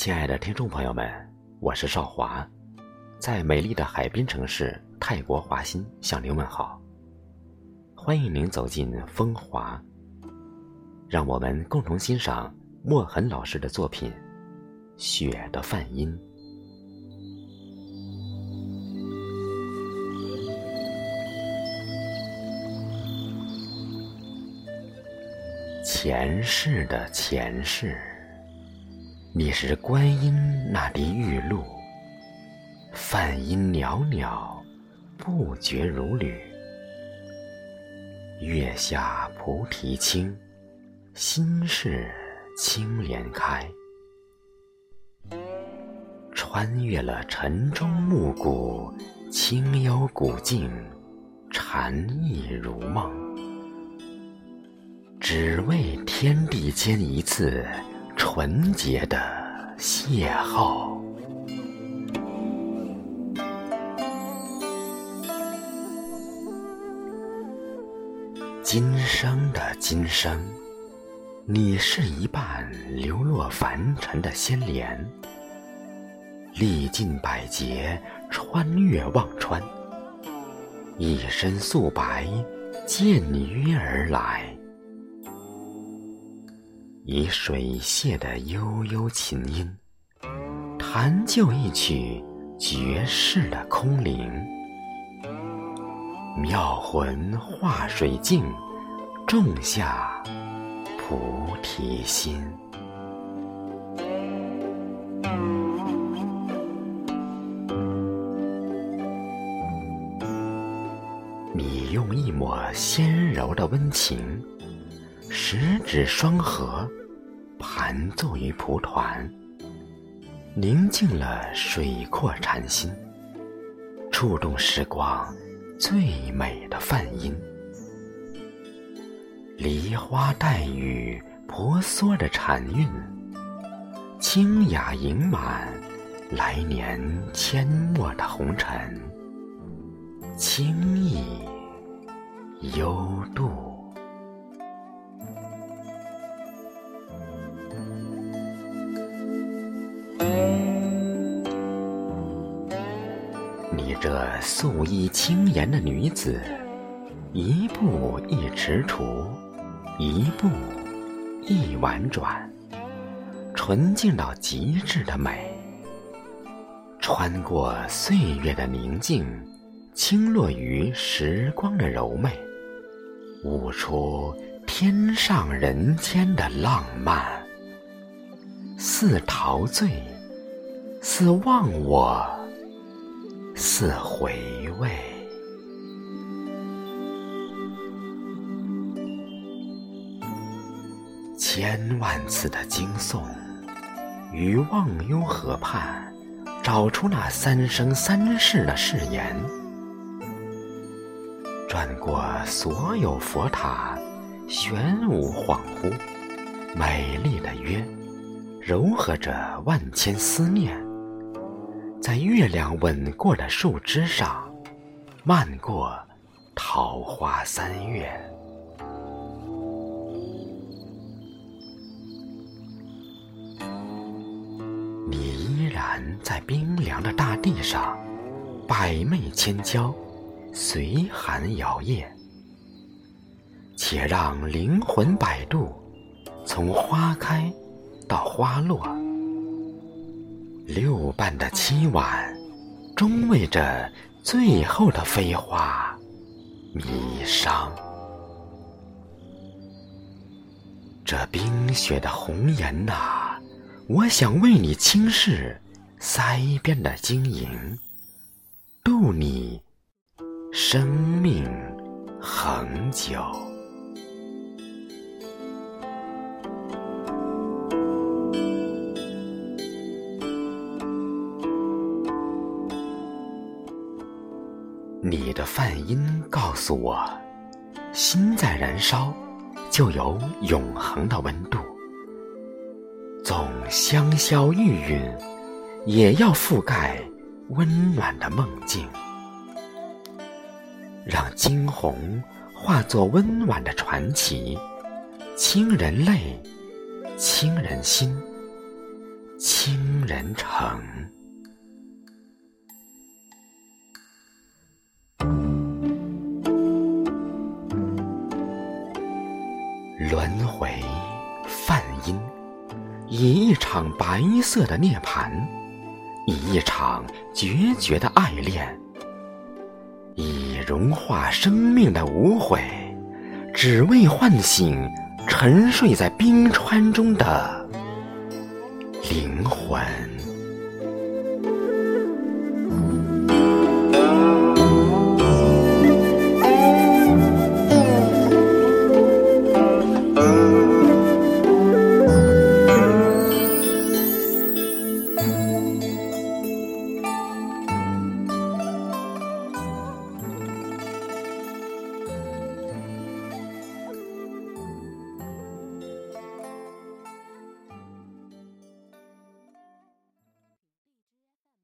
亲爱的听众朋友们，我是少华，在美丽的海滨城市泰国华欣向您问好。欢迎您走进风华，让我们共同欣赏墨痕老师的作品《雪的泛音》。前世的前世。你是观音那滴玉露，梵音袅袅，不绝如缕。月下菩提青，心事青莲开。穿越了晨钟暮鼓，清幽古静，禅意如梦。只为天地间一次。纯洁的邂逅，今生的今生，你是一半流落凡尘的仙莲，历尽百劫，穿越忘川，一身素白，见你约而来。以水榭的悠悠琴音，弹就一曲绝世的空灵。妙魂化水镜，种下菩提心。你用一抹纤柔的温情，十指双合。盘坐于蒲团，宁静了水阔禅心，触动时光最美的梵音。梨花带雨，婆娑的禅韵，清雅盈满来年阡陌的红尘，轻逸幽度。这素衣轻颜的女子，一步一踟蹰，一步一婉转，纯净到极致的美，穿过岁月的宁静，倾落于时光的柔媚，舞出天上人间的浪漫，似陶醉，似忘我。似回味，千万次的惊悚，于忘忧河畔找出那三生三世的誓言，转过所有佛塔，玄武恍惚，美丽的约，柔和着万千思念。在月亮吻过的树枝上，漫过桃花三月。你依然在冰凉的大地上，百媚千娇，随寒摇曳。且让灵魂摆渡，从花开到花落。六瓣的凄婉，终为这最后的飞花迷伤。这冰雪的红颜呐，我想为你轻拭腮边的晶莹，渡你生命恒久。你的梵音告诉我，心在燃烧，就有永恒的温度。纵香消玉殒，也要覆盖温暖的梦境。让惊鸿化作温婉的传奇，亲人泪，亲人心，亲。人城。为，梵音，以一场白色的涅槃，以一场决绝的爱恋，以融化生命的无悔，只为唤醒沉睡在冰川中的灵魂。